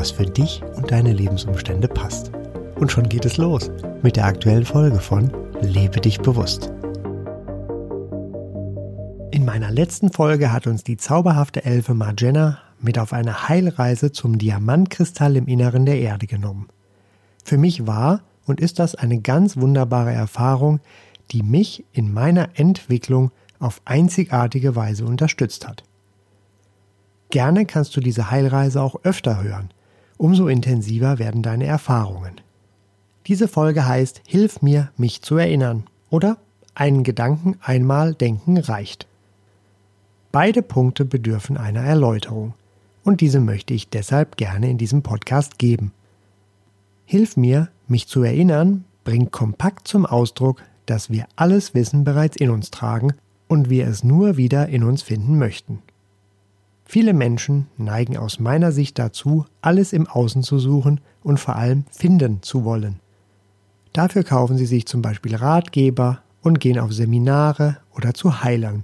was für dich und deine Lebensumstände passt. Und schon geht es los mit der aktuellen Folge von Lebe dich bewusst. In meiner letzten Folge hat uns die zauberhafte Elfe Margenna mit auf eine Heilreise zum Diamantkristall im Inneren der Erde genommen. Für mich war und ist das eine ganz wunderbare Erfahrung, die mich in meiner Entwicklung auf einzigartige Weise unterstützt hat. Gerne kannst du diese Heilreise auch öfter hören, umso intensiver werden deine Erfahrungen. Diese Folge heißt Hilf mir, mich zu erinnern oder einen Gedanken einmal denken reicht. Beide Punkte bedürfen einer Erläuterung und diese möchte ich deshalb gerne in diesem Podcast geben. Hilf mir, mich zu erinnern, bringt kompakt zum Ausdruck, dass wir alles Wissen bereits in uns tragen und wir es nur wieder in uns finden möchten. Viele Menschen neigen aus meiner Sicht dazu, alles im Außen zu suchen und vor allem finden zu wollen. Dafür kaufen sie sich zum Beispiel Ratgeber und gehen auf Seminare oder zu Heilern.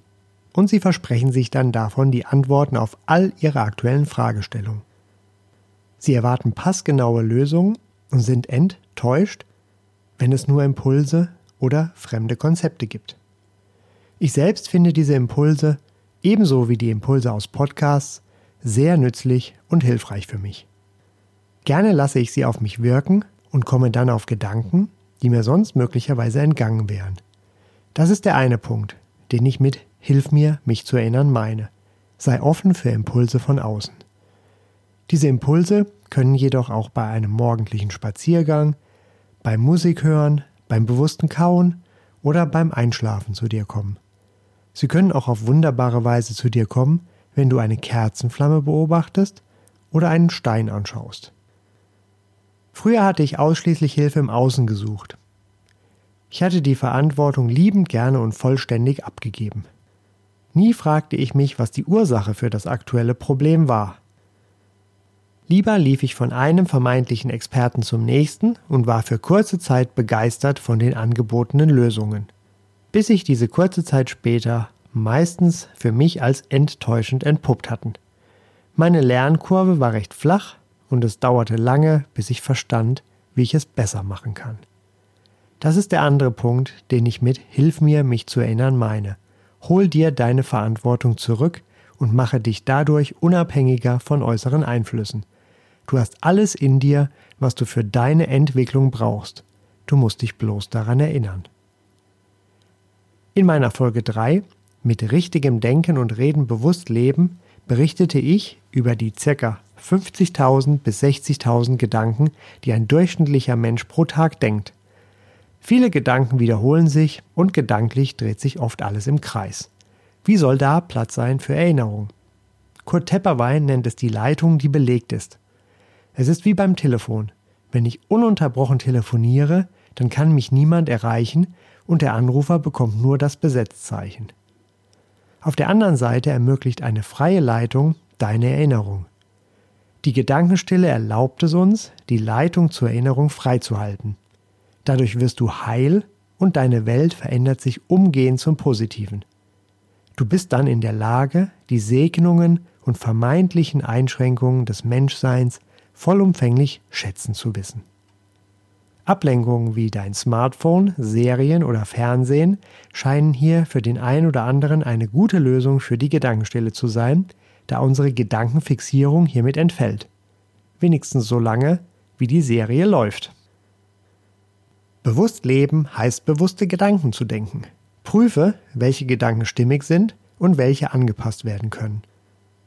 Und sie versprechen sich dann davon die Antworten auf all ihre aktuellen Fragestellungen. Sie erwarten passgenaue Lösungen und sind enttäuscht, wenn es nur Impulse oder fremde Konzepte gibt. Ich selbst finde diese Impulse, ebenso wie die Impulse aus Podcasts, sehr nützlich und hilfreich für mich. Gerne lasse ich sie auf mich wirken und komme dann auf Gedanken, die mir sonst möglicherweise entgangen wären. Das ist der eine Punkt, den ich mit Hilf mir, mich zu erinnern meine. Sei offen für Impulse von außen. Diese Impulse können jedoch auch bei einem morgendlichen Spaziergang, beim Musikhören, beim bewussten Kauen oder beim Einschlafen zu dir kommen. Sie können auch auf wunderbare Weise zu dir kommen, wenn du eine Kerzenflamme beobachtest oder einen Stein anschaust. Früher hatte ich ausschließlich Hilfe im Außen gesucht. Ich hatte die Verantwortung liebend gerne und vollständig abgegeben. Nie fragte ich mich, was die Ursache für das aktuelle Problem war. Lieber lief ich von einem vermeintlichen Experten zum nächsten und war für kurze Zeit begeistert von den angebotenen Lösungen, bis sich diese kurze Zeit später meistens für mich als enttäuschend entpuppt hatten. Meine Lernkurve war recht flach und es dauerte lange, bis ich verstand, wie ich es besser machen kann. Das ist der andere Punkt, den ich mit Hilf mir, mich zu erinnern meine. Hol dir deine Verantwortung zurück und mache dich dadurch unabhängiger von äußeren Einflüssen. Du hast alles in dir, was du für deine Entwicklung brauchst. Du musst dich bloß daran erinnern. In meiner Folge 3 mit richtigem Denken und Reden bewusst leben berichtete ich über die ca. 50.000 bis 60.000 Gedanken, die ein durchschnittlicher Mensch pro Tag denkt. Viele Gedanken wiederholen sich und gedanklich dreht sich oft alles im Kreis. Wie soll da Platz sein für Erinnerung? Kurt Tepperwein nennt es die Leitung, die belegt ist. Es ist wie beim Telefon. Wenn ich ununterbrochen telefoniere, dann kann mich niemand erreichen und der Anrufer bekommt nur das Besetzzeichen. Auf der anderen Seite ermöglicht eine freie Leitung deine Erinnerung. Die Gedankenstille erlaubt es uns, die Leitung zur Erinnerung freizuhalten. Dadurch wirst du heil und deine Welt verändert sich umgehend zum Positiven. Du bist dann in der Lage, die Segnungen und vermeintlichen Einschränkungen des Menschseins vollumfänglich schätzen zu wissen. Ablenkungen wie dein Smartphone, Serien oder Fernsehen scheinen hier für den einen oder anderen eine gute Lösung für die Gedankenstille zu sein, da unsere Gedankenfixierung hiermit entfällt. Wenigstens so lange, wie die Serie läuft. Bewusst leben heißt bewusste Gedanken zu denken. Prüfe, welche Gedanken stimmig sind und welche angepasst werden können.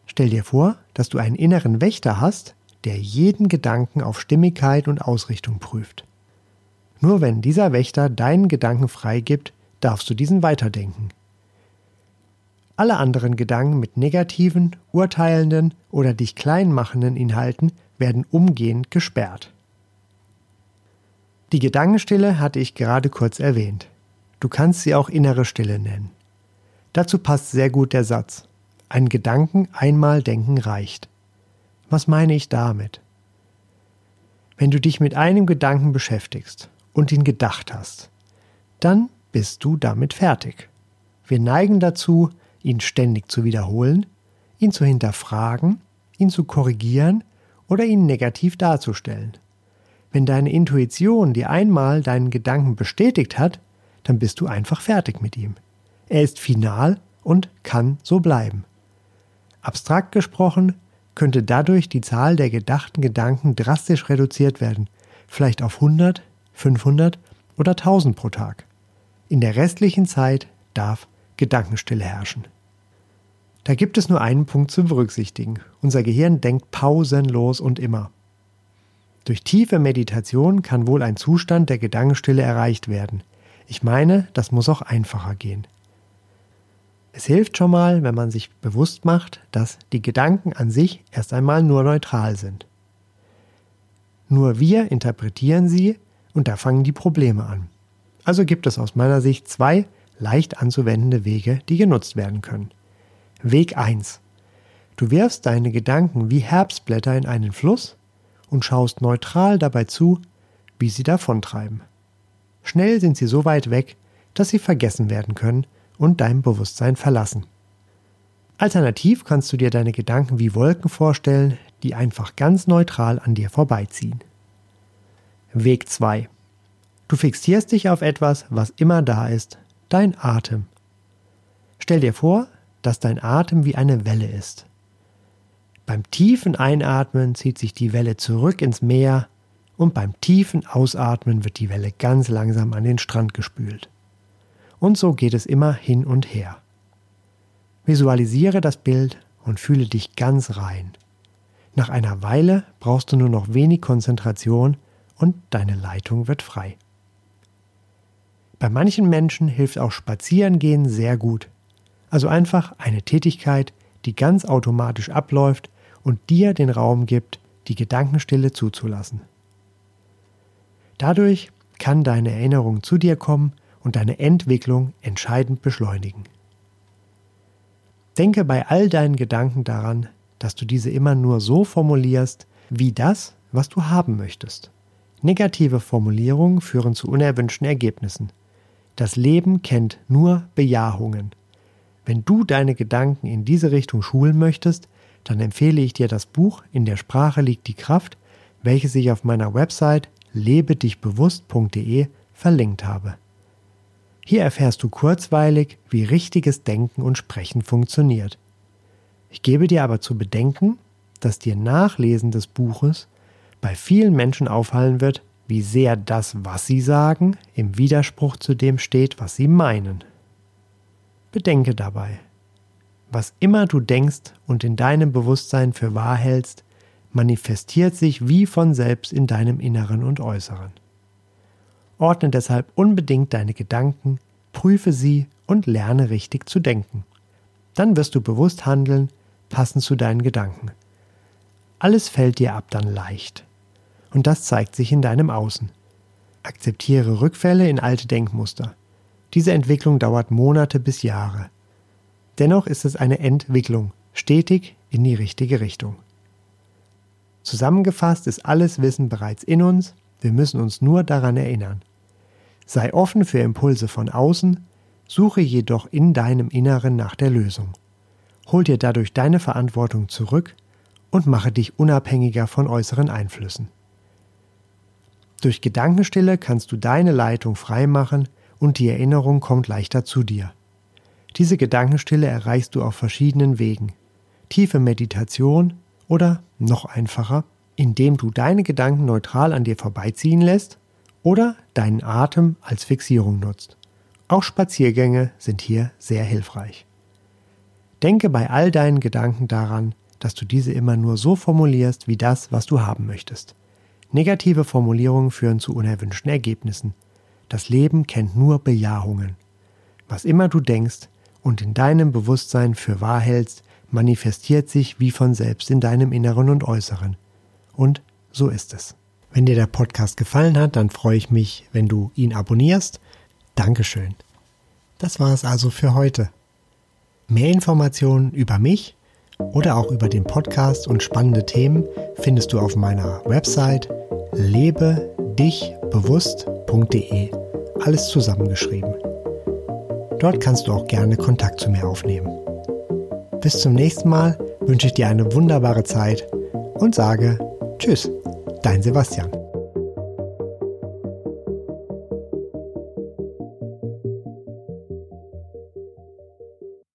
Stell dir vor, dass du einen inneren Wächter hast, der jeden Gedanken auf Stimmigkeit und Ausrichtung prüft. Nur wenn dieser Wächter deinen Gedanken freigibt, darfst du diesen weiterdenken. Alle anderen Gedanken mit negativen, urteilenden oder dich klein machenden Inhalten werden umgehend gesperrt. Die Gedankenstille hatte ich gerade kurz erwähnt. Du kannst sie auch innere Stille nennen. Dazu passt sehr gut der Satz. Ein Gedanken einmal denken reicht. Was meine ich damit? Wenn du dich mit einem Gedanken beschäftigst und ihn gedacht hast, dann bist du damit fertig. Wir neigen dazu, ihn ständig zu wiederholen, ihn zu hinterfragen, ihn zu korrigieren oder ihn negativ darzustellen. Wenn deine Intuition dir einmal deinen Gedanken bestätigt hat, dann bist du einfach fertig mit ihm. Er ist final und kann so bleiben. Abstrakt gesprochen könnte dadurch die Zahl der gedachten Gedanken drastisch reduziert werden, vielleicht auf 100, 500 oder 1000 pro Tag. In der restlichen Zeit darf Gedankenstille herrschen. Da gibt es nur einen Punkt zu berücksichtigen. Unser Gehirn denkt pausenlos und immer. Durch tiefe Meditation kann wohl ein Zustand der Gedankenstille erreicht werden. Ich meine, das muss auch einfacher gehen. Es hilft schon mal, wenn man sich bewusst macht, dass die Gedanken an sich erst einmal nur neutral sind. Nur wir interpretieren sie und da fangen die Probleme an. Also gibt es aus meiner Sicht zwei leicht anzuwendende Wege, die genutzt werden können. Weg 1. Du wirfst deine Gedanken wie Herbstblätter in einen Fluss und schaust neutral dabei zu, wie sie davontreiben. Schnell sind sie so weit weg, dass sie vergessen werden können und dein Bewusstsein verlassen. Alternativ kannst du dir deine Gedanken wie Wolken vorstellen, die einfach ganz neutral an dir vorbeiziehen. Weg 2. Du fixierst dich auf etwas, was immer da ist, dein Atem. Stell dir vor, dass dein Atem wie eine Welle ist. Beim tiefen Einatmen zieht sich die Welle zurück ins Meer und beim tiefen Ausatmen wird die Welle ganz langsam an den Strand gespült. Und so geht es immer hin und her. Visualisiere das Bild und fühle dich ganz rein. Nach einer Weile brauchst du nur noch wenig Konzentration und deine Leitung wird frei. Bei manchen Menschen hilft auch Spazierengehen sehr gut. Also einfach eine Tätigkeit, die ganz automatisch abläuft und dir den Raum gibt, die Gedankenstille zuzulassen. Dadurch kann deine Erinnerung zu dir kommen und deine Entwicklung entscheidend beschleunigen. Denke bei all deinen Gedanken daran, dass du diese immer nur so formulierst, wie das, was du haben möchtest. Negative Formulierungen führen zu unerwünschten Ergebnissen. Das Leben kennt nur Bejahungen. Wenn du deine Gedanken in diese Richtung schulen möchtest, dann empfehle ich dir das Buch In der Sprache liegt die Kraft, welches ich auf meiner Website lebedichbewusst.de verlinkt habe. Hier erfährst du kurzweilig, wie richtiges Denken und Sprechen funktioniert. Ich gebe dir aber zu bedenken, dass dir Nachlesen des Buches bei vielen Menschen auffallen wird, wie sehr das, was sie sagen, im Widerspruch zu dem steht, was sie meinen. Bedenke dabei, was immer du denkst und in deinem Bewusstsein für wahr hältst, manifestiert sich wie von selbst in deinem Inneren und Äußeren. Ordne deshalb unbedingt deine Gedanken, prüfe sie und lerne richtig zu denken. Dann wirst du bewusst handeln, passend zu deinen Gedanken. Alles fällt dir ab dann leicht. Und das zeigt sich in deinem Außen. Akzeptiere Rückfälle in alte Denkmuster. Diese Entwicklung dauert Monate bis Jahre. Dennoch ist es eine Entwicklung, stetig in die richtige Richtung. Zusammengefasst ist alles Wissen bereits in uns, wir müssen uns nur daran erinnern. Sei offen für Impulse von außen, suche jedoch in deinem Inneren nach der Lösung. Hol dir dadurch deine Verantwortung zurück und mache dich unabhängiger von äußeren Einflüssen. Durch Gedankenstille kannst du deine Leitung freimachen und die Erinnerung kommt leichter zu dir. Diese Gedankenstille erreichst du auf verschiedenen Wegen. Tiefe Meditation oder noch einfacher, indem du deine Gedanken neutral an dir vorbeiziehen lässt oder deinen Atem als Fixierung nutzt. Auch Spaziergänge sind hier sehr hilfreich. Denke bei all deinen Gedanken daran, dass du diese immer nur so formulierst wie das, was du haben möchtest. Negative Formulierungen führen zu unerwünschten Ergebnissen. Das Leben kennt nur Bejahungen. Was immer du denkst, und in deinem Bewusstsein für wahr hältst, manifestiert sich wie von selbst in deinem Inneren und Äußeren. Und so ist es. Wenn dir der Podcast gefallen hat, dann freue ich mich, wenn du ihn abonnierst. Dankeschön. Das war es also für heute. Mehr Informationen über mich oder auch über den Podcast und spannende Themen findest du auf meiner Website lebedichbewusst.de. Alles zusammengeschrieben. Dort kannst du auch gerne Kontakt zu mir aufnehmen. Bis zum nächsten Mal wünsche ich dir eine wunderbare Zeit und sage Tschüss, dein Sebastian.